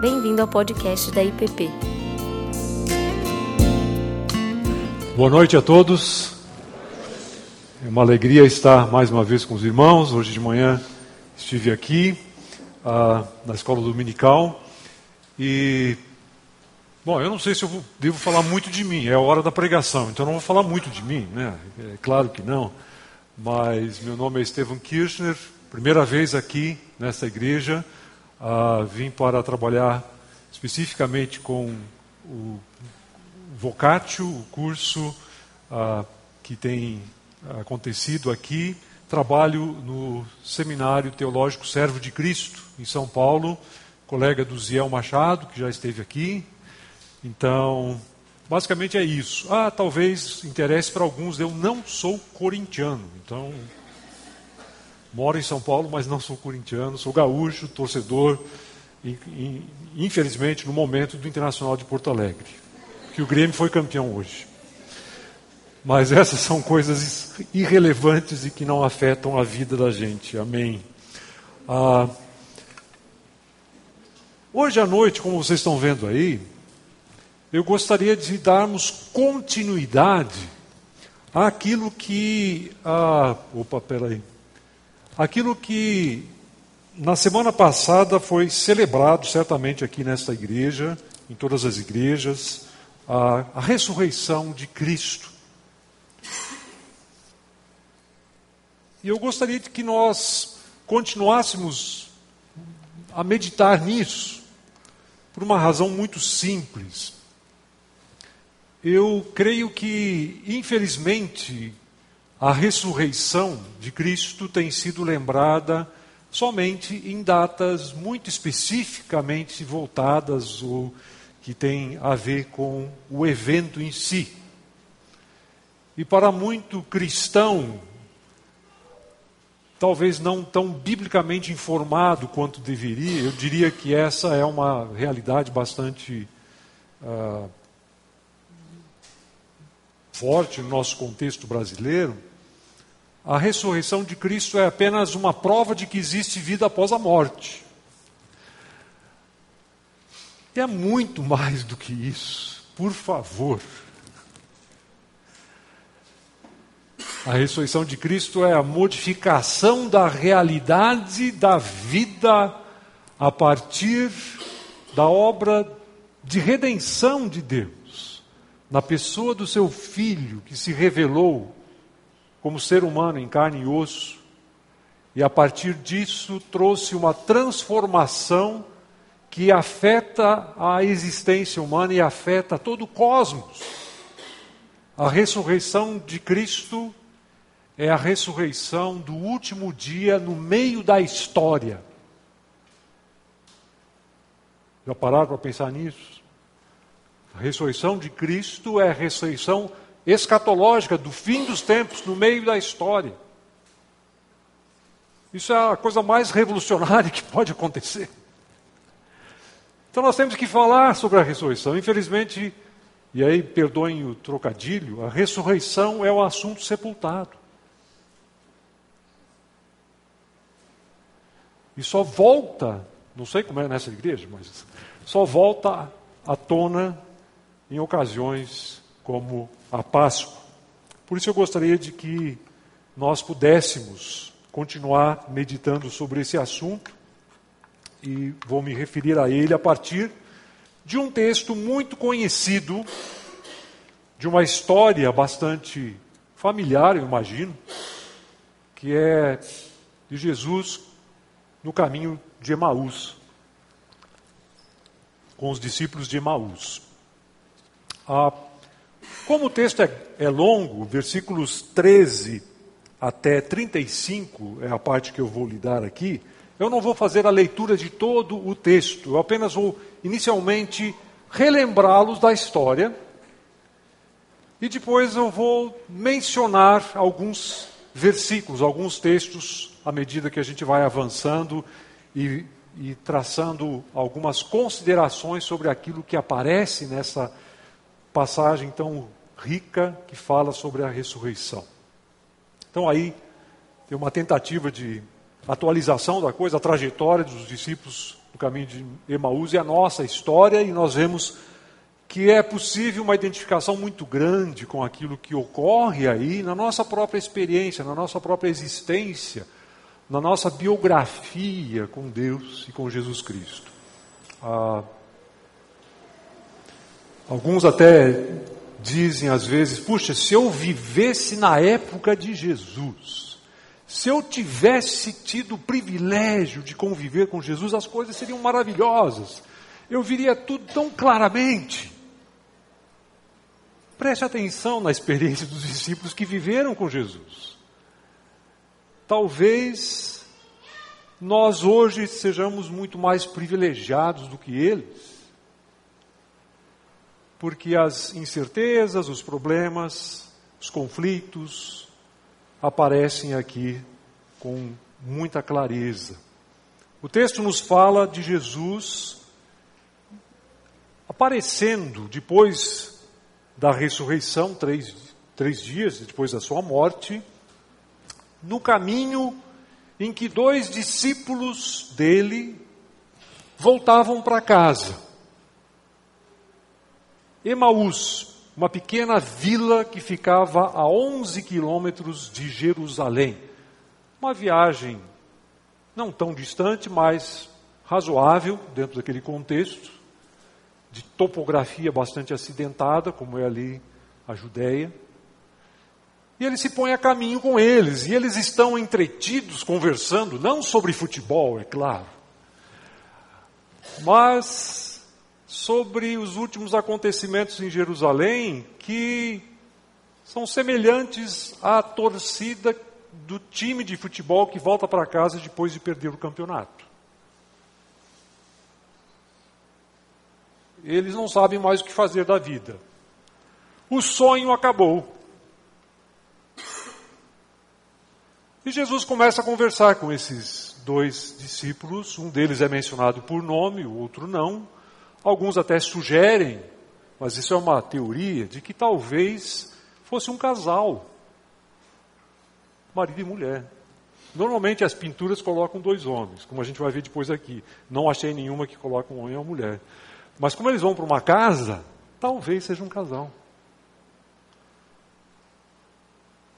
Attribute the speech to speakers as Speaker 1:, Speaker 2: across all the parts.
Speaker 1: Bem-vindo ao podcast da IPP.
Speaker 2: Boa noite a todos. É uma alegria estar mais uma vez com os irmãos. Hoje de manhã estive aqui ah, na escola dominical e bom, eu não sei se eu devo falar muito de mim. É a hora da pregação, então não vou falar muito de mim, né? É claro que não. Mas meu nome é Estevam Kirchner. Primeira vez aqui nessa igreja. Ah, vim para trabalhar especificamente com o Vocatio, o curso ah, que tem acontecido aqui. Trabalho no Seminário Teológico Servo de Cristo, em São Paulo, colega do Ziel Machado, que já esteve aqui. Então, basicamente é isso. Ah, talvez interesse para alguns, eu não sou corintiano, então moro em São Paulo, mas não sou corintiano, sou gaúcho, torcedor, infelizmente, no momento do Internacional de Porto Alegre, que o Grêmio foi campeão hoje. Mas essas são coisas irrelevantes e que não afetam a vida da gente. Amém. Ah, hoje à noite, como vocês estão vendo aí, eu gostaria de darmos continuidade àquilo que. Ah, opa, peraí. Aquilo que na semana passada foi celebrado, certamente aqui nesta igreja, em todas as igrejas, a, a ressurreição de Cristo. E eu gostaria de que nós continuássemos a meditar nisso, por uma razão muito simples. Eu creio que, infelizmente, a ressurreição de Cristo tem sido lembrada somente em datas muito especificamente voltadas ou que têm a ver com o evento em si. E para muito cristão, talvez não tão biblicamente informado quanto deveria, eu diria que essa é uma realidade bastante uh, forte no nosso contexto brasileiro. A ressurreição de Cristo é apenas uma prova de que existe vida após a morte. E é muito mais do que isso, por favor. A ressurreição de Cristo é a modificação da realidade da vida a partir da obra de redenção de Deus, na pessoa do seu Filho que se revelou como ser humano em carne e osso, e a partir disso trouxe uma transformação que afeta a existência humana e afeta todo o cosmos. A ressurreição de Cristo é a ressurreição do último dia no meio da história. Já pararam para pensar nisso? A ressurreição de Cristo é a ressurreição escatológica do fim dos tempos, no meio da história. Isso é a coisa mais revolucionária que pode acontecer. Então nós temos que falar sobre a ressurreição. Infelizmente, e aí perdoem o trocadilho, a ressurreição é o assunto sepultado. E só volta, não sei como é nessa igreja, mas só volta à tona em ocasiões como a Páscoa. Por isso eu gostaria de que nós pudéssemos continuar meditando sobre esse assunto e vou me referir a ele a partir de um texto muito conhecido, de uma história bastante familiar, eu imagino, que é de Jesus no caminho de Emaús, com os discípulos de Emaús. Ah, como o texto é, é longo, versículos 13 até 35 é a parte que eu vou lhe dar aqui, eu não vou fazer a leitura de todo o texto, eu apenas vou inicialmente relembrá-los da história e depois eu vou mencionar alguns versículos, alguns textos à medida que a gente vai avançando e, e traçando algumas considerações sobre aquilo que aparece nessa passagem tão rica que fala sobre a ressurreição. Então aí tem uma tentativa de atualização da coisa, a trajetória dos discípulos no caminho de Emaús e a nossa história, e nós vemos que é possível uma identificação muito grande com aquilo que ocorre aí na nossa própria experiência, na nossa própria existência, na nossa biografia com Deus e com Jesus Cristo. Ah, alguns até dizem às vezes: puxa, se eu vivesse na época de Jesus, se eu tivesse tido o privilégio de conviver com Jesus, as coisas seriam maravilhosas. Eu viria tudo tão claramente. Preste atenção na experiência dos discípulos que viveram com Jesus. Talvez nós hoje sejamos muito mais privilegiados do que eles, porque as incertezas, os problemas, os conflitos, aparecem aqui com muita clareza. O texto nos fala de Jesus aparecendo depois da ressurreição, três, três dias depois da sua morte, no caminho em que dois discípulos dele voltavam para casa. Emaús, uma pequena vila que ficava a 11 quilômetros de Jerusalém. Uma viagem não tão distante, mas razoável dentro daquele contexto, de topografia bastante acidentada, como é ali a Judéia. E ele se põe a caminho com eles, e eles estão entretidos conversando, não sobre futebol, é claro, mas sobre os últimos acontecimentos em Jerusalém que são semelhantes à torcida do time de futebol que volta para casa depois de perder o campeonato. Eles não sabem mais o que fazer da vida. O sonho acabou. E Jesus começa a conversar com esses dois discípulos. Um deles é mencionado por nome, o outro não. Alguns até sugerem, mas isso é uma teoria, de que talvez fosse um casal, marido e mulher. Normalmente as pinturas colocam dois homens, como a gente vai ver depois aqui. Não achei nenhuma que coloque um homem e uma mulher. Mas como eles vão para uma casa, talvez seja um casal.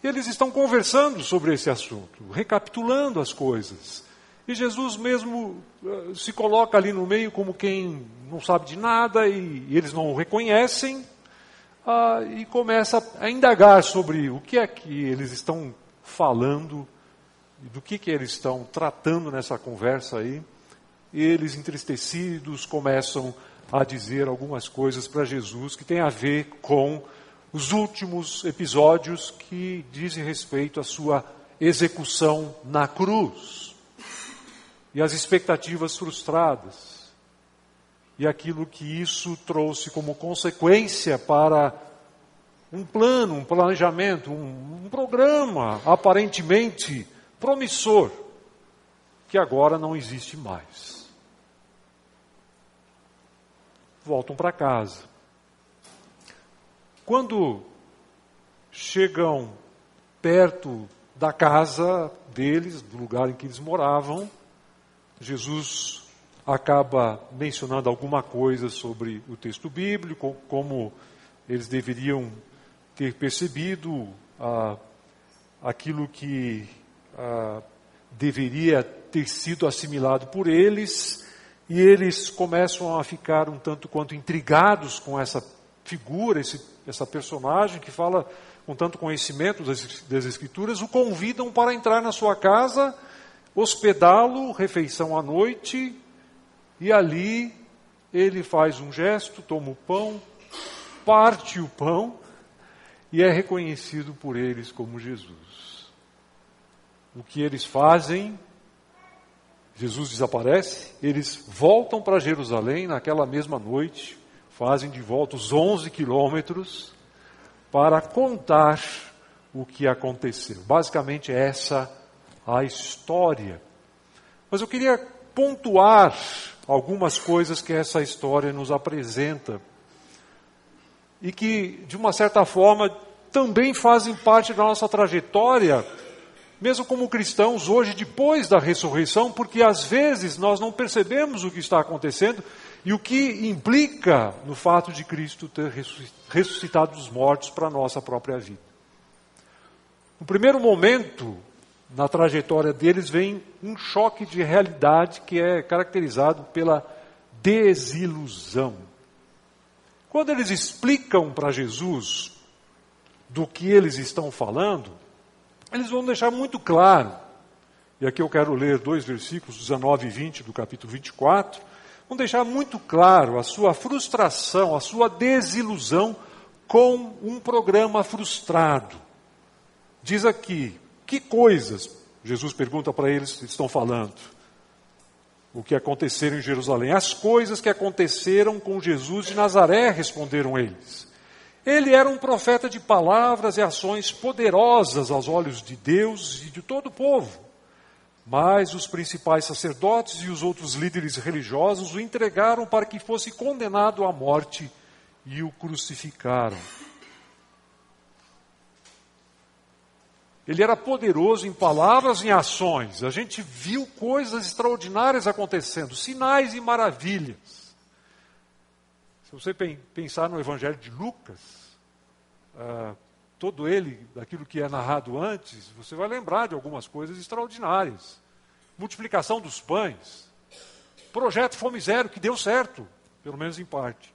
Speaker 2: E eles estão conversando sobre esse assunto, recapitulando as coisas. E Jesus mesmo uh, se coloca ali no meio como quem não sabe de nada e, eles não o reconhecem, uh, e começa a indagar sobre o que é que eles estão falando, do que, que eles estão tratando nessa conversa aí. E eles, entristecidos, começam a dizer algumas coisas para Jesus que tem a ver com os últimos episódios que dizem respeito à sua execução na cruz e as expectativas frustradas, e aquilo que isso trouxe como consequência para um plano, um planejamento, um, um programa aparentemente promissor, que agora não existe mais. Voltam para casa. Quando chegam perto da casa deles, do lugar em que eles moravam, Jesus acaba mencionando alguma coisa sobre o texto bíblico, como eles deveriam ter percebido ah, aquilo que ah, deveria ter sido assimilado por eles, e eles começam a ficar um tanto quanto intrigados com essa figura, esse, essa personagem que fala com tanto conhecimento das, das Escrituras, o convidam para entrar na sua casa hospedá-lo, refeição à noite, e ali ele faz um gesto, toma o pão, parte o pão e é reconhecido por eles como Jesus. O que eles fazem, Jesus desaparece, eles voltam para Jerusalém naquela mesma noite, fazem de volta os 11 quilômetros para contar o que aconteceu. Basicamente, essa a história. Mas eu queria pontuar algumas coisas que essa história nos apresenta e que, de uma certa forma, também fazem parte da nossa trajetória mesmo como cristãos hoje, depois da ressurreição, porque às vezes nós não percebemos o que está acontecendo e o que implica no fato de Cristo ter ressuscitado dos mortos para a nossa própria vida. No primeiro momento, na trajetória deles, vem um choque de realidade que é caracterizado pela desilusão. Quando eles explicam para Jesus do que eles estão falando, eles vão deixar muito claro, e aqui eu quero ler dois versículos, 19 e 20 do capítulo 24, vão deixar muito claro a sua frustração, a sua desilusão com um programa frustrado. Diz aqui, que coisas, Jesus pergunta para eles, estão falando? O que aconteceram em Jerusalém? As coisas que aconteceram com Jesus de Nazaré, responderam eles. Ele era um profeta de palavras e ações poderosas aos olhos de Deus e de todo o povo. Mas os principais sacerdotes e os outros líderes religiosos o entregaram para que fosse condenado à morte e o crucificaram. Ele era poderoso em palavras e em ações. A gente viu coisas extraordinárias acontecendo, sinais e maravilhas. Se você pensar no Evangelho de Lucas, uh, todo ele, daquilo que é narrado antes, você vai lembrar de algumas coisas extraordinárias. Multiplicação dos pães, projeto Fome Zero, que deu certo, pelo menos em parte.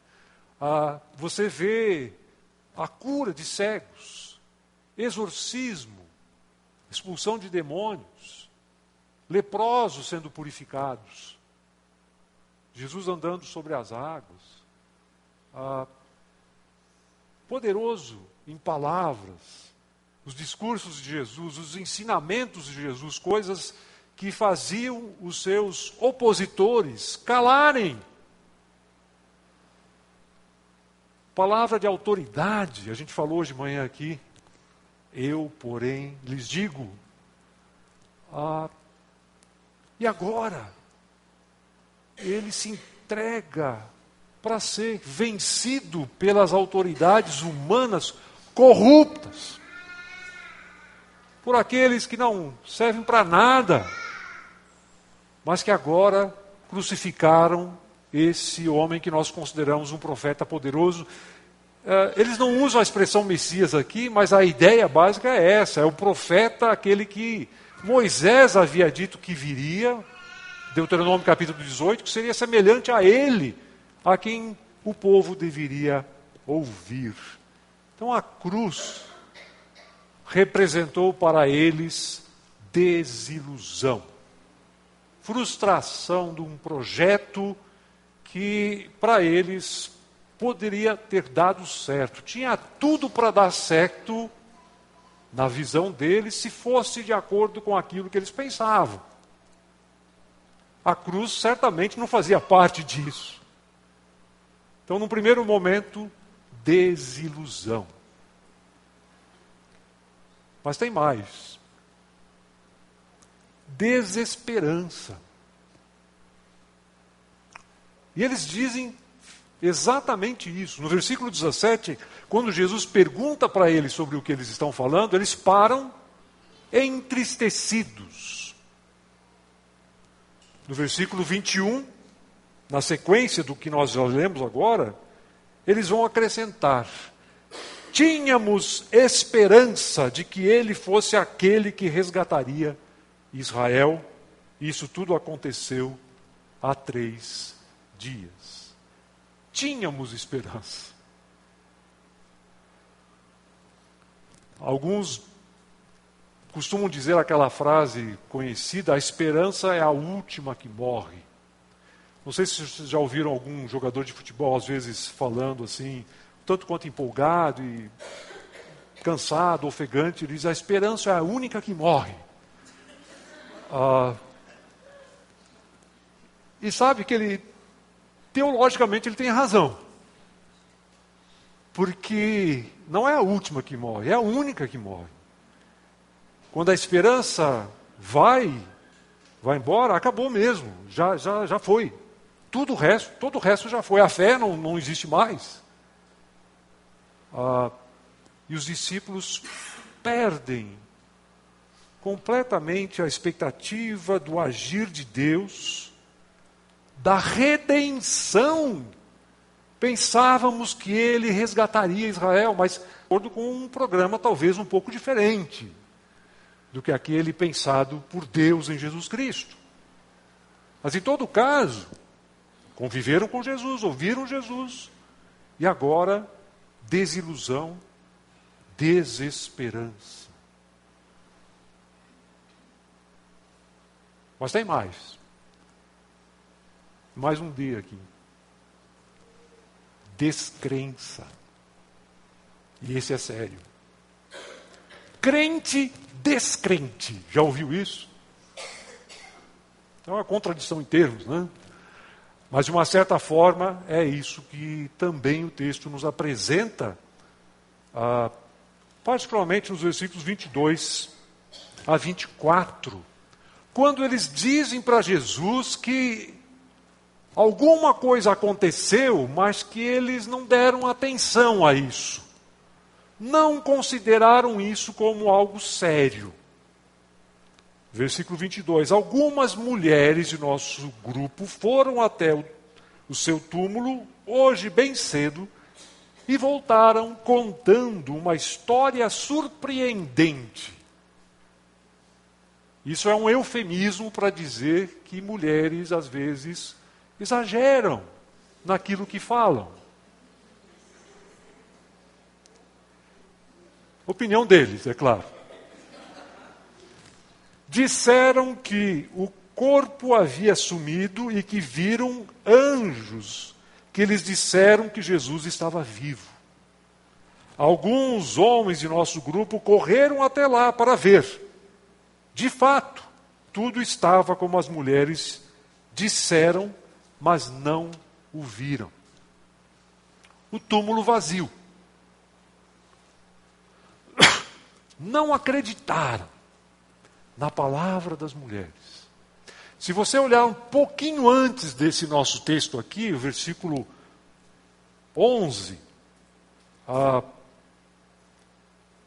Speaker 2: Uh, você vê a cura de cegos, exorcismo, expulsão de demônios, leprosos sendo purificados, Jesus andando sobre as águas ah, poderoso em palavras, os discursos de Jesus, os ensinamentos de Jesus, coisas que faziam os seus opositores calarem. Palavra de autoridade, a gente falou hoje de manhã aqui. Eu, porém, lhes digo. Ah, e agora? Ele se entrega para ser vencido pelas autoridades humanas corruptas, por aqueles que não servem para nada, mas que agora crucificaram esse homem que nós consideramos um profeta poderoso. Eh, eles não usam a expressão Messias aqui, mas a ideia básica é essa: é o profeta, aquele que Moisés havia dito que viria, Deuteronômio capítulo 18, que seria semelhante a ele a quem o povo deveria ouvir. Então a cruz representou para eles desilusão, frustração de um projeto que para eles poderia ter dado certo. Tinha tudo para dar certo na visão deles se fosse de acordo com aquilo que eles pensavam. A cruz certamente não fazia parte disso. Então, no primeiro momento, desilusão. Mas tem mais. Desesperança. E eles dizem exatamente isso. No versículo 17, quando Jesus pergunta para eles sobre o que eles estão falando, eles param entristecidos. No versículo 21, na sequência do que nós já lemos agora, eles vão acrescentar: tínhamos esperança de que ele fosse aquele que resgataria Israel. Isso tudo aconteceu há três dias. Tínhamos esperança. Alguns costumam dizer aquela frase conhecida: a esperança é a última que morre. Não sei se vocês já ouviram algum jogador de futebol, às vezes, falando assim, tanto quanto empolgado e cansado, ofegante, ele diz: a esperança é a única que morre. Ah, e sabe que ele, teologicamente, ele tem razão. Porque não é a última que morre, é a única que morre. Quando a esperança vai, vai embora, acabou mesmo, já, já, já foi. Tudo o resto, todo o resto já foi. A fé não, não existe mais. Ah, e os discípulos perdem completamente a expectativa do agir de Deus, da redenção. Pensávamos que ele resgataria Israel, mas de acordo com um programa talvez um pouco diferente do que aquele pensado por Deus em Jesus Cristo. Mas em todo caso, conviveram com Jesus, ouviram Jesus, e agora desilusão, desesperança. Mas tem mais. Mais um dia aqui. Descrença. E esse é sério. Crente descrente. Já ouviu isso? É uma contradição em termos, né? Mas, de uma certa forma, é isso que também o texto nos apresenta, ah, particularmente nos versículos 22 a 24, quando eles dizem para Jesus que alguma coisa aconteceu, mas que eles não deram atenção a isso. Não consideraram isso como algo sério. Versículo 22. Algumas mulheres de nosso grupo foram até o, o seu túmulo, hoje bem cedo, e voltaram contando uma história surpreendente. Isso é um eufemismo para dizer que mulheres, às vezes, exageram naquilo que falam. Opinião deles, é claro disseram que o corpo havia sumido e que viram anjos que lhes disseram que Jesus estava vivo. Alguns homens de nosso grupo correram até lá para ver. De fato, tudo estava como as mulheres disseram, mas não o viram. O túmulo vazio. Não acreditaram na palavra das mulheres. Se você olhar um pouquinho antes desse nosso texto aqui, o versículo 11, a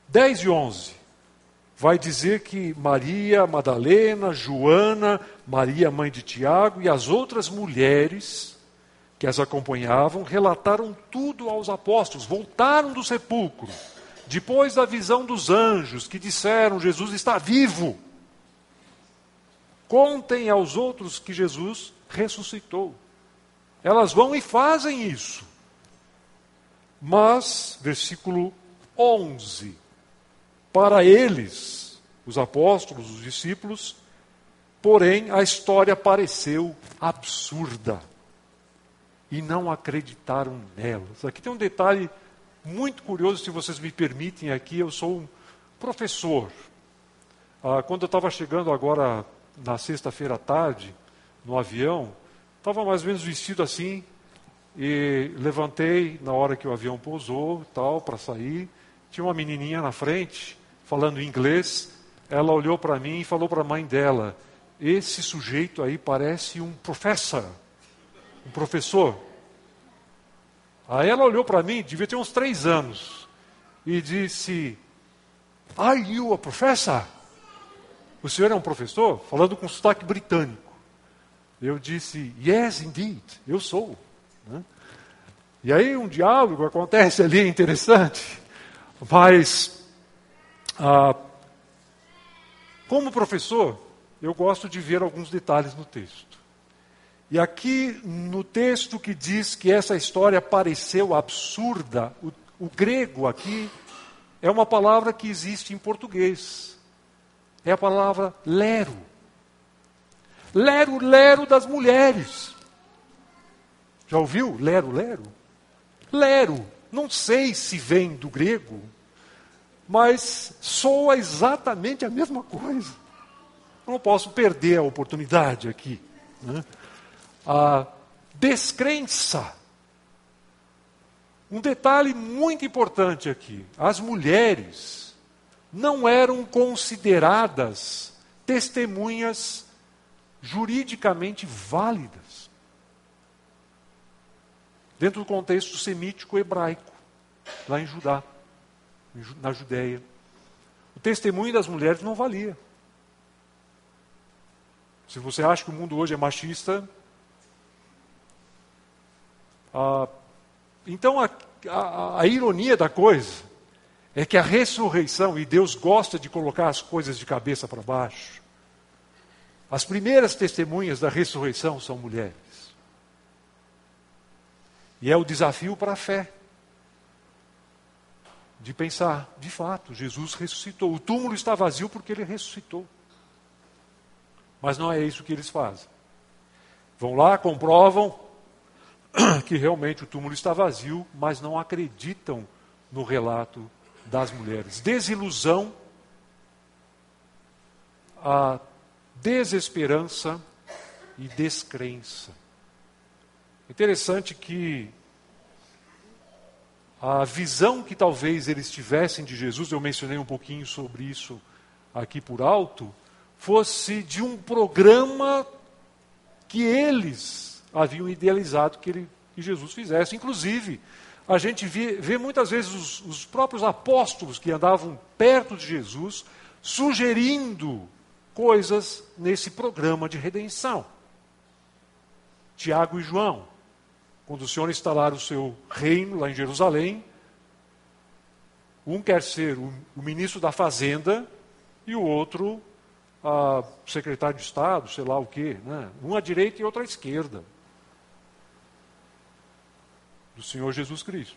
Speaker 2: 10 e 11, vai dizer que Maria Madalena, Joana, Maria mãe de Tiago e as outras mulheres que as acompanhavam relataram tudo aos apóstolos, voltaram do sepulcro, depois da visão dos anjos que disseram: Jesus está vivo. Contem aos outros que Jesus ressuscitou. Elas vão e fazem isso. Mas, versículo 11: Para eles, os apóstolos, os discípulos, porém a história pareceu absurda e não acreditaram nelas. Aqui tem um detalhe muito curioso, se vocês me permitem aqui, eu sou um professor. Ah, quando eu estava chegando agora na sexta-feira à tarde, no avião, estava mais ou menos vestido assim, e levantei na hora que o avião pousou, tal, para sair. Tinha uma menininha na frente, falando inglês. Ela olhou para mim e falou para a mãe dela: Esse sujeito aí parece um professor, um professor. Aí ela olhou para mim, devia ter uns três anos, e disse: Are you a professor? O senhor é um professor? Falando com sotaque britânico. Eu disse, yes, indeed, eu sou. Né? E aí um diálogo acontece ali interessante, mas ah, como professor, eu gosto de ver alguns detalhes no texto. E aqui no texto que diz que essa história pareceu absurda, o, o grego aqui é uma palavra que existe em português é a palavra lero. Lero, lero das mulheres. Já ouviu? Lero, lero? Lero. Não sei se vem do grego, mas soa exatamente a mesma coisa. Não posso perder a oportunidade aqui. Né? A descrença. Um detalhe muito importante aqui: as mulheres não eram consideradas testemunhas juridicamente válidas. Dentro do contexto semítico hebraico, lá em Judá, na Judéia. O testemunho das mulheres não valia. Se você acha que o mundo hoje é machista, ah, então a, a, a ironia da coisa é que a ressurreição, e Deus gosta de colocar as coisas de cabeça para baixo, as primeiras testemunhas da ressurreição são mulheres. E é o desafio para a fé. De pensar, de fato, Jesus ressuscitou. O túmulo está vazio porque ele ressuscitou. Mas não é isso que eles fazem. Vão lá, comprovam que realmente o túmulo está vazio, mas não acreditam no relato das mulheres. Desilusão, a desesperança e descrença. Interessante que a visão que talvez eles tivessem de Jesus, eu mencionei um pouquinho sobre isso aqui por alto, fosse de um programa que eles haviam idealizado que, ele, que Jesus fizesse. Inclusive, a gente vê, vê muitas vezes os, os próprios apóstolos que andavam perto de Jesus sugerindo coisas nesse programa de redenção. Tiago e João, quando o Senhor instalar o seu reino lá em Jerusalém, um quer ser o, o ministro da fazenda e o outro a secretário de Estado, sei lá o quê, né? um à direita e outro à esquerda do Senhor Jesus Cristo.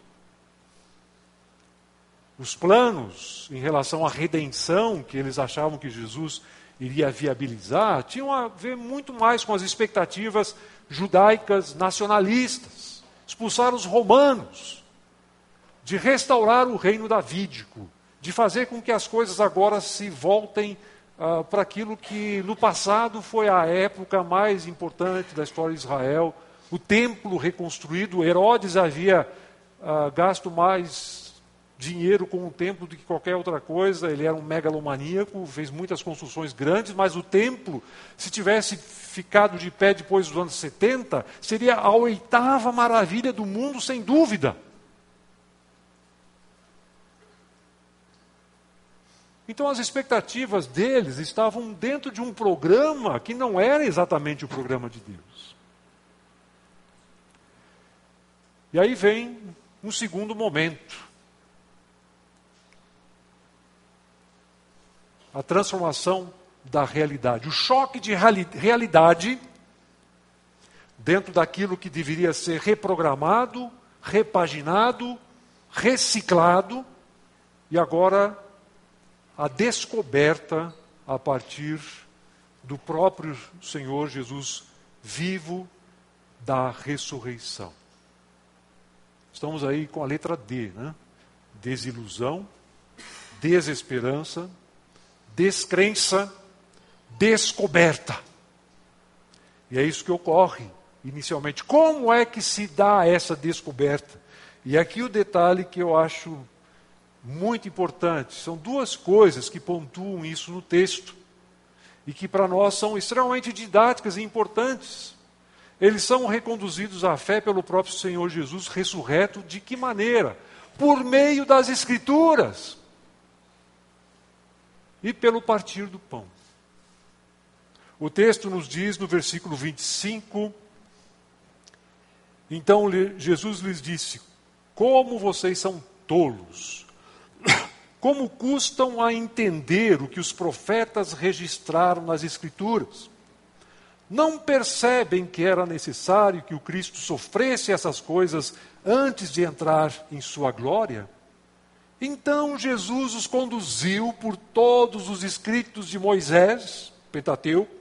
Speaker 2: Os planos em relação à redenção que eles achavam que Jesus iria viabilizar tinham a ver muito mais com as expectativas judaicas nacionalistas, expulsar os romanos, de restaurar o reino davídico, de fazer com que as coisas agora se voltem uh, para aquilo que no passado foi a época mais importante da história de Israel, o templo reconstruído. Herodes havia uh, gasto mais dinheiro com o templo do que qualquer outra coisa. Ele era um megalomaníaco, fez muitas construções grandes, mas o templo, se tivesse ficado de pé depois dos anos 70, seria a oitava maravilha do mundo, sem dúvida. Então as expectativas deles estavam dentro de um programa que não era exatamente o programa de Deus. E aí vem um segundo momento. A transformação da realidade. O choque de realidade dentro daquilo que deveria ser reprogramado, repaginado, reciclado, e agora a descoberta a partir do próprio Senhor Jesus vivo da ressurreição. Estamos aí com a letra D, né? Desilusão, desesperança, descrença descoberta. E é isso que ocorre inicialmente. Como é que se dá essa descoberta? E aqui o detalhe que eu acho muito importante: são duas coisas que pontuam isso no texto e que para nós são extremamente didáticas e importantes. Eles são reconduzidos à fé pelo próprio Senhor Jesus ressurreto, de que maneira? Por meio das Escrituras e pelo partir do pão. O texto nos diz no versículo 25: Então Jesus lhes disse: Como vocês são tolos! Como custam a entender o que os profetas registraram nas Escrituras? Não percebem que era necessário que o Cristo sofresse essas coisas antes de entrar em sua glória? Então Jesus os conduziu por todos os escritos de Moisés, Pentateuco,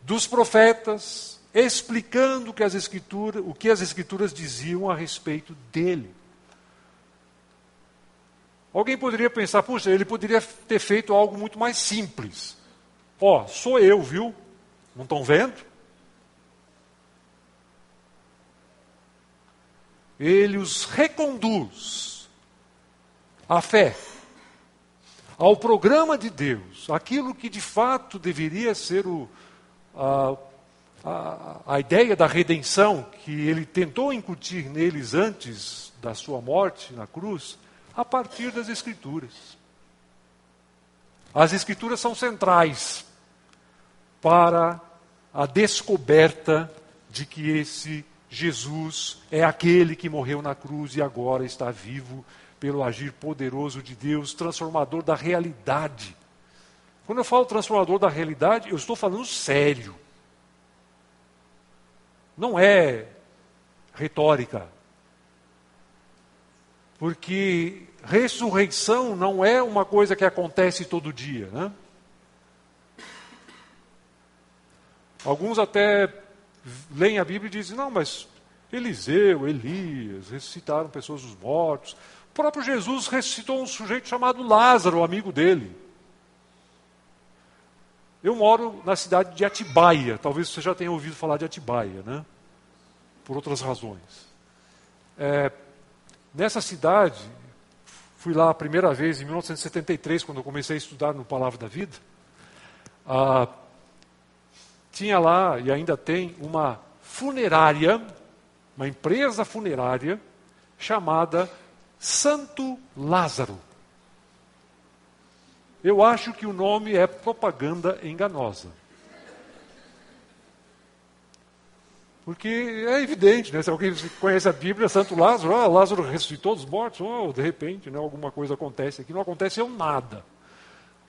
Speaker 2: dos profetas, explicando que as escrituras, o que as escrituras diziam a respeito dele. Alguém poderia pensar, puxa, ele poderia ter feito algo muito mais simples. Ó, oh, sou eu, viu? Não estão vendo? Ele os reconduz à fé, ao programa de Deus, aquilo que de fato deveria ser o, a, a, a ideia da redenção que ele tentou incutir neles antes da sua morte na cruz, a partir das Escrituras. As Escrituras são centrais para a descoberta de que esse Jesus é aquele que morreu na cruz e agora está vivo pelo agir poderoso de Deus, transformador da realidade. Quando eu falo transformador da realidade, eu estou falando sério. Não é retórica. Porque ressurreição não é uma coisa que acontece todo dia, né? Alguns até leem a Bíblia e dizem: não, mas Eliseu, Elias ressuscitaram pessoas dos mortos. O próprio Jesus ressuscitou um sujeito chamado Lázaro, amigo dele. Eu moro na cidade de Atibaia. Talvez você já tenha ouvido falar de Atibaia, né? Por outras razões. É, nessa cidade, fui lá a primeira vez em 1973, quando eu comecei a estudar no Palavra da Vida. Ah, tinha lá, e ainda tem, uma funerária, uma empresa funerária, chamada Santo Lázaro. Eu acho que o nome é propaganda enganosa. Porque é evidente, né? Se alguém conhece a Bíblia, Santo Lázaro, ah, Lázaro ressuscitou dos mortos, oh, de repente, né, alguma coisa acontece aqui. Não aconteceu nada.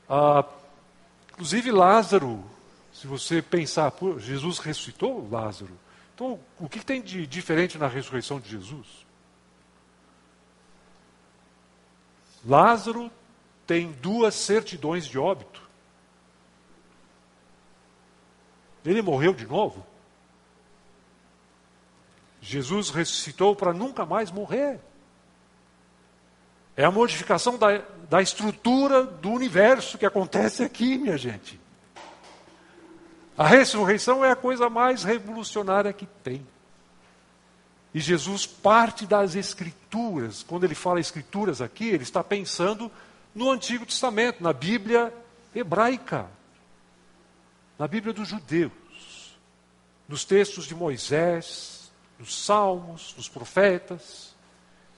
Speaker 2: Ah, inclusive, Lázaro se você pensar, Jesus ressuscitou Lázaro. Então, o que tem de diferente na ressurreição de Jesus? Lázaro tem duas certidões de óbito. Ele morreu de novo. Jesus ressuscitou para nunca mais morrer. É a modificação da, da estrutura do universo que acontece aqui, minha gente. A ressurreição é a coisa mais revolucionária que tem. E Jesus parte das Escrituras. Quando ele fala Escrituras aqui, ele está pensando no Antigo Testamento, na Bíblia hebraica, na Bíblia dos judeus, nos textos de Moisés, nos Salmos, nos profetas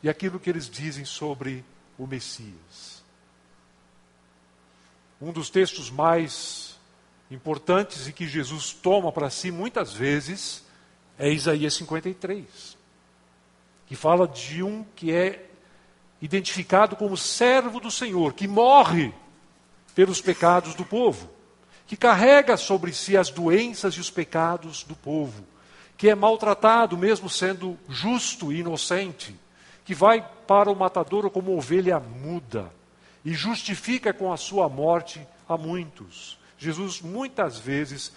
Speaker 2: e aquilo que eles dizem sobre o Messias. Um dos textos mais importantes e que Jesus toma para si muitas vezes é Isaías 53, que fala de um que é identificado como servo do Senhor, que morre pelos pecados do povo, que carrega sobre si as doenças e os pecados do povo, que é maltratado mesmo sendo justo e inocente, que vai para o matadouro como ovelha muda e justifica com a sua morte a muitos. Jesus muitas vezes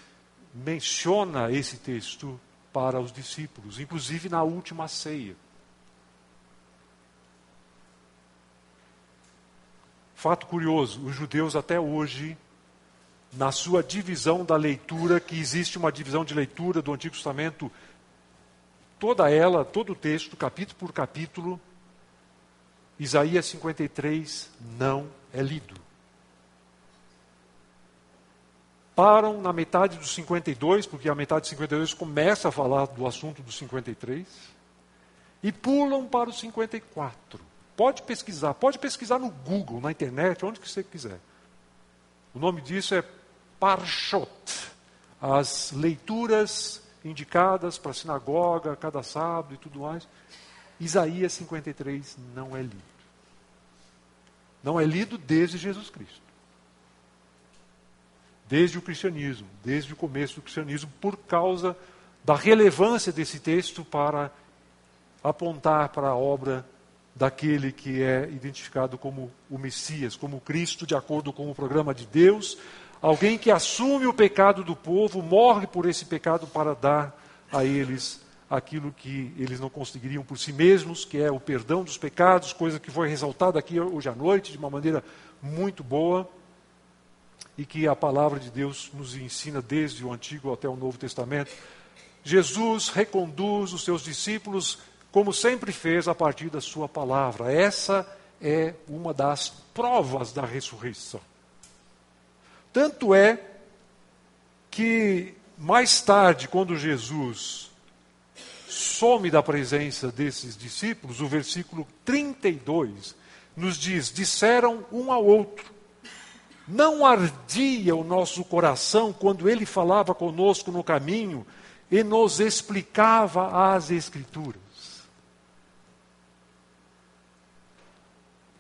Speaker 2: menciona esse texto para os discípulos, inclusive na última ceia. Fato curioso: os judeus até hoje, na sua divisão da leitura, que existe uma divisão de leitura do Antigo Testamento, toda ela, todo o texto, capítulo por capítulo, Isaías 53 não é lido. param na metade dos 52, porque a metade dos 52 começa a falar do assunto dos 53, e pulam para os 54. Pode pesquisar, pode pesquisar no Google, na internet, onde que você quiser. O nome disso é Parshot, as leituras indicadas para a sinagoga, cada sábado e tudo mais. Isaías 53 não é lido. Não é lido desde Jesus Cristo desde o cristianismo, desde o começo do cristianismo, por causa da relevância desse texto para apontar para a obra daquele que é identificado como o Messias, como Cristo, de acordo com o programa de Deus, alguém que assume o pecado do povo, morre por esse pecado para dar a eles aquilo que eles não conseguiriam por si mesmos, que é o perdão dos pecados, coisa que foi ressaltada aqui hoje à noite de uma maneira muito boa e que a palavra de Deus nos ensina desde o Antigo até o Novo Testamento. Jesus reconduz os seus discípulos, como sempre fez, a partir da sua palavra. Essa é uma das provas da ressurreição. Tanto é que mais tarde, quando Jesus some da presença desses discípulos, o versículo 32 nos diz: disseram um ao outro Não ardia o nosso coração quando ele falava conosco no caminho e nos explicava as Escrituras.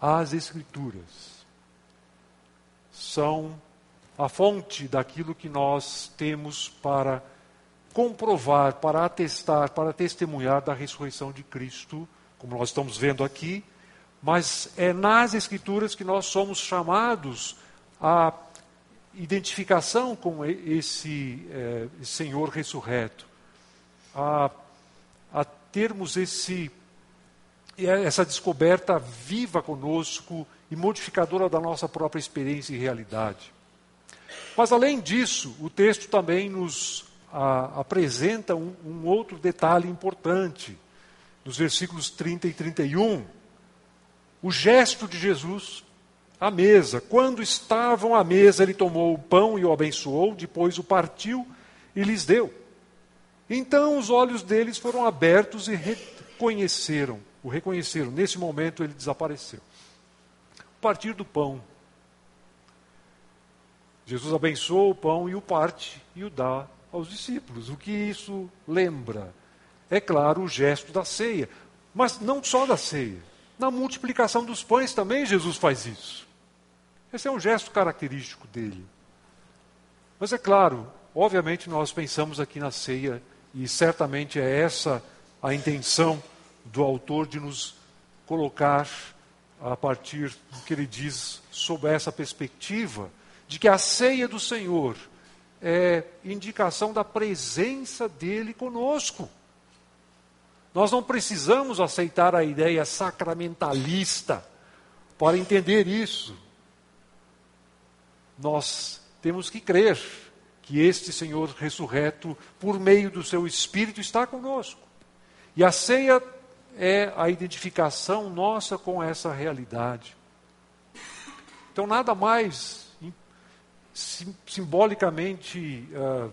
Speaker 2: As Escrituras são a fonte daquilo que nós temos para comprovar, para atestar, para testemunhar da ressurreição de Cristo, como nós estamos vendo aqui, mas é nas Escrituras que nós somos chamados a identificação com esse, é, Senhor ressurreto, a, a termos esse, essa descoberta viva conosco e modificadora da nossa própria experiência e realidade. Mas, além disso, o texto também nos a, apresenta um, um outro detalhe importante. Nos versículos 30 e 31, o gesto de Jesus à mesa. Quando estavam à mesa, ele tomou o pão e o abençoou, depois o partiu e lhes deu. Então os olhos deles foram abertos e reconheceram, o reconheceram. Nesse momento ele desapareceu. Partir do pão. Jesus abençoa o pão e o parte e o dá aos discípulos. O que isso lembra? É claro, o gesto da ceia. Mas não só da ceia. Na multiplicação dos pães também Jesus faz isso. Esse é um gesto característico dele. Mas é claro, obviamente nós pensamos aqui na ceia, e certamente é essa a intenção do autor de nos colocar a partir do que ele diz sob essa perspectiva de que a ceia do Senhor é indicação da presença dele conosco. Nós não precisamos aceitar a ideia sacramentalista para entender isso nós temos que crer que este Senhor ressurreto, por meio do seu Espírito, está conosco. E a ceia é a identificação nossa com essa realidade. Então, nada mais simbolicamente uh,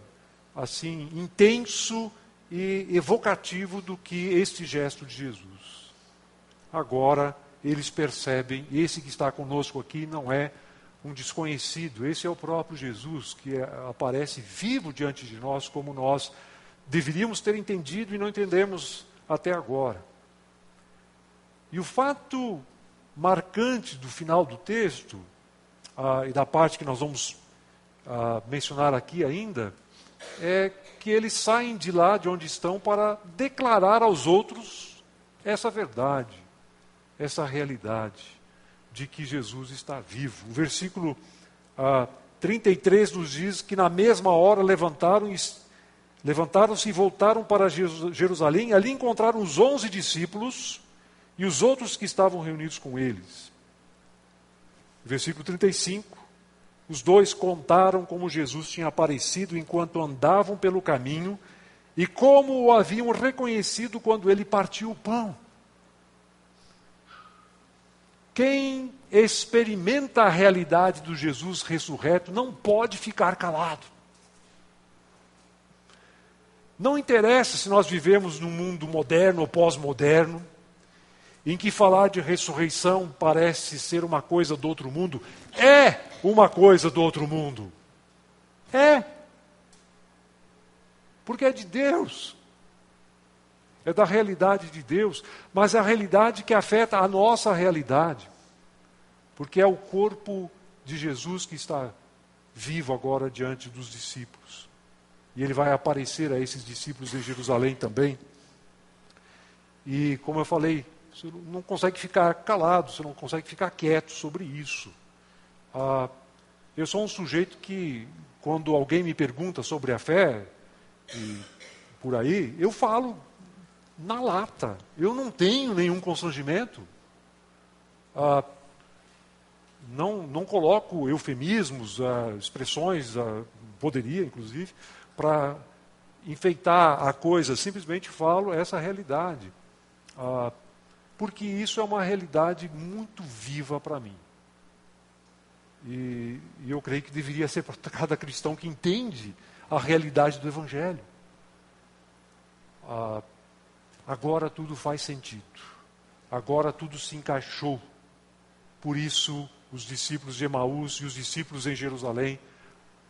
Speaker 2: assim intenso e evocativo do que este gesto de Jesus. Agora eles percebem, esse que está conosco aqui não é um desconhecido. Esse é o próprio Jesus que é, aparece vivo diante de nós, como nós deveríamos ter entendido e não entendemos até agora. E o fato marcante do final do texto, ah, e da parte que nós vamos ah, mencionar aqui ainda, é que eles saem de lá de onde estão para declarar aos outros essa verdade, essa realidade de que Jesus está vivo. O versículo ah, 33 nos diz que na mesma hora levantaram levantaram-se e voltaram para Jerusalém. Ali encontraram os onze discípulos e os outros que estavam reunidos com eles. Versículo 35. Os dois contaram como Jesus tinha aparecido enquanto andavam pelo caminho e como o haviam reconhecido quando ele partiu o pão. Quem experimenta a realidade do Jesus ressurreto não pode ficar calado. Não interessa se nós vivemos num mundo moderno ou pós-moderno, em que falar de ressurreição parece ser uma coisa do outro mundo. É uma coisa do outro mundo. É. Porque é de Deus. É da realidade de Deus, mas é a realidade que afeta a nossa realidade. Porque é o corpo de Jesus que está vivo agora diante dos discípulos. E ele vai aparecer a esses discípulos em Jerusalém também. E, como eu falei, você não consegue ficar calado, você não consegue ficar quieto sobre isso. Ah, eu sou um sujeito que, quando alguém me pergunta sobre a fé, e por aí, eu falo na lata. Eu não tenho nenhum constrangimento. Ah, não, não coloco eufemismos, ah, expressões, ah, poderia inclusive, para enfeitar a coisa, simplesmente falo essa realidade. Ah, porque isso é uma realidade muito viva para mim. E, e, eu creio que deveria ser para cada cristão que entende a realidade do Evangelho. Ah, agora tudo faz sentido. Agora tudo se encaixou. Por isso os discípulos de Emaús e os discípulos em Jerusalém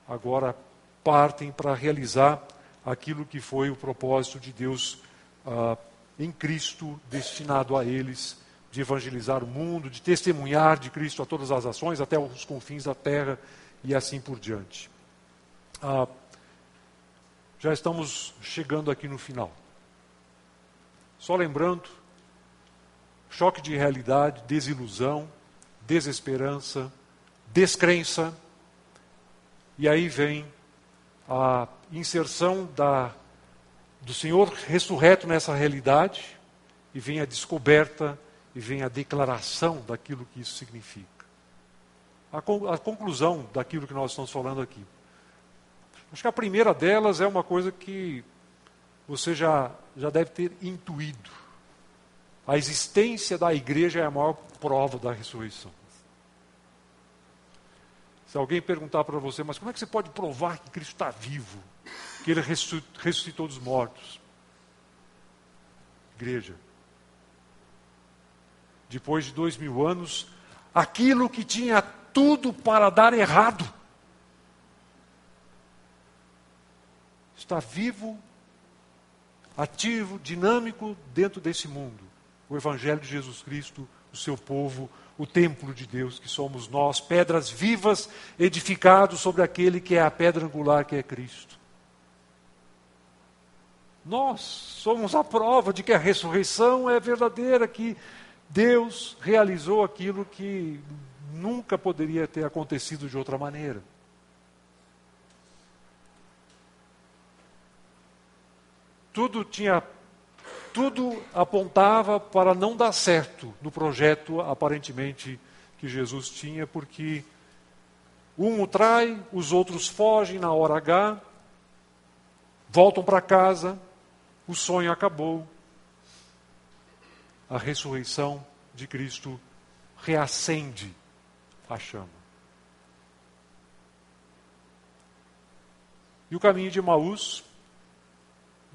Speaker 2: agora partem para realizar aquilo que foi o propósito de Deus ah, em Cristo, destinado a eles, de evangelizar o mundo, de testemunhar de Cristo a todas as ações, até os confins da terra e assim por diante. Ah, já estamos chegando aqui no final. Só lembrando, choque de realidade, desilusão, desesperança, descrença, e aí vem a inserção da, do Senhor ressurreto nessa realidade, e vem a descoberta, e vem a declaração daquilo que isso significa. A, a conclusão daquilo que nós estamos falando aqui. Acho que a primeira delas é uma coisa que você já, já deve ter intuído. A existência da igreja é a maior prova da ressurreição. Se alguém perguntar para você, mas como é que você pode provar que Cristo está vivo? Que ele ressuscitou dos mortos? Igreja. Depois de dois mil anos, aquilo que tinha tudo para dar errado, está vivo, ativo, dinâmico dentro desse mundo. O Evangelho de Jesus Cristo, o seu povo, o templo de Deus, que somos nós, pedras vivas edificados sobre aquele que é a pedra angular, que é Cristo. Nós somos a prova de que a ressurreição é verdadeira, que Deus realizou aquilo que nunca poderia ter acontecido de outra maneira. Tudo tinha tudo apontava para não dar certo no projeto aparentemente que Jesus tinha, porque um o trai, os outros fogem na hora H, voltam para casa, o sonho acabou. A ressurreição de Cristo reacende a chama. E o caminho de Maús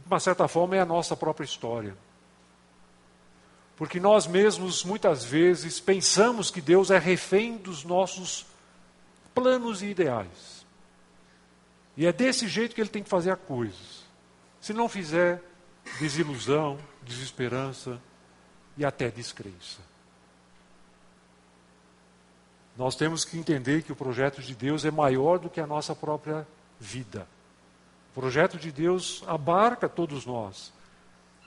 Speaker 2: de uma certa forma, é a nossa própria história. Porque nós mesmos, muitas vezes, pensamos que Deus é refém dos nossos planos e ideais. E é desse jeito que ele tem que fazer as coisas. Se não fizer, desilusão, desesperança e até descrença. Nós temos que entender que o projeto de Deus é maior do que a nossa própria vida. O projeto de Deus abarca todos nós.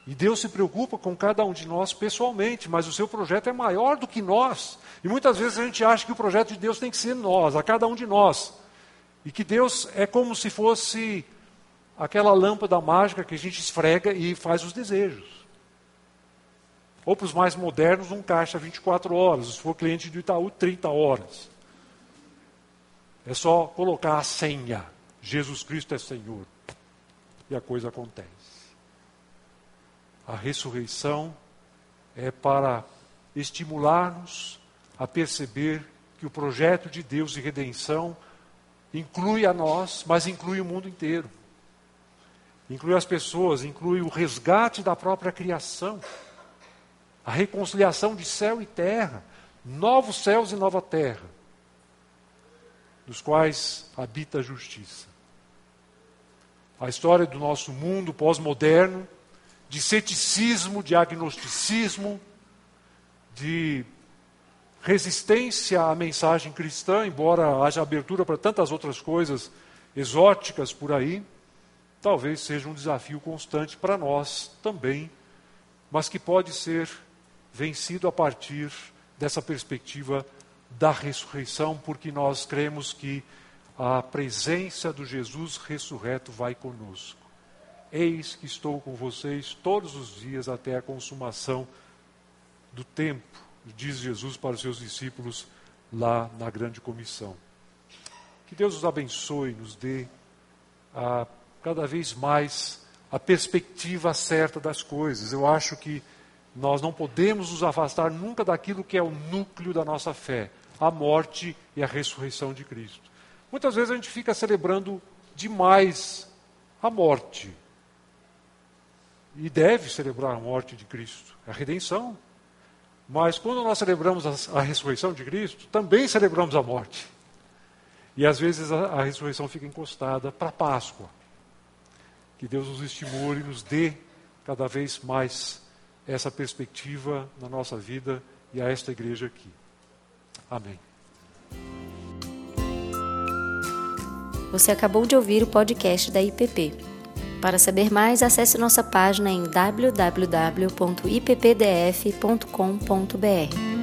Speaker 2: E Deus se preocupa com cada um de nós pessoalmente, mas o seu projeto é maior do que nós. E muitas vezes a gente acha que o projeto de Deus tem que ser nós, a cada um de nós. E que Deus é como se fosse aquela lâmpada mágica que a gente esfrega e faz os desejos. Ou para os mais modernos, um caixa 24 horas. Se for cliente do Itaú, 30 horas. É só colocar a senha. Jesus Cristo é Senhor e a coisa acontece. A ressurreição é para estimular-nos a perceber que o projeto de Deus de redenção inclui a nós, mas inclui o mundo inteiro. Inclui as pessoas, inclui o resgate da própria criação, a reconciliação de céu e terra, novos céus e nova terra, nos quais habita a justiça. A história do nosso mundo pós-moderno, de ceticismo, de agnosticismo, de resistência à mensagem cristã, embora haja abertura para tantas outras coisas exóticas por aí, talvez seja um desafio constante para nós também, mas que pode ser vencido a partir dessa perspectiva da ressurreição, porque nós cremos que a presença do Jesus ressurreto vai conosco. Eis que estou com vocês todos os dias até a consumação do tempo, diz Jesus para os seus discípulos lá na grande comissão. Que Deus nos abençoe, nos dê a, cada vez mais a perspectiva certa das coisas. Eu acho que nós não podemos nos afastar nunca daquilo que é o núcleo da nossa fé, a morte e a ressurreição de Cristo. Muitas vezes a gente fica celebrando demais a morte. E deve celebrar a morte de Cristo, a redenção. Mas quando nós celebramos a, a ressurreição de Cristo, também celebramos a morte. E às vezes a, a ressurreição fica encostada para a Páscoa. Que Deus nos estimule, nos dê cada vez mais essa perspectiva na nossa vida e a esta igreja aqui. Amém.
Speaker 1: Você acabou de ouvir o podcast da IPP. Para saber mais, acesse nossa página em www.ippdf.com.br.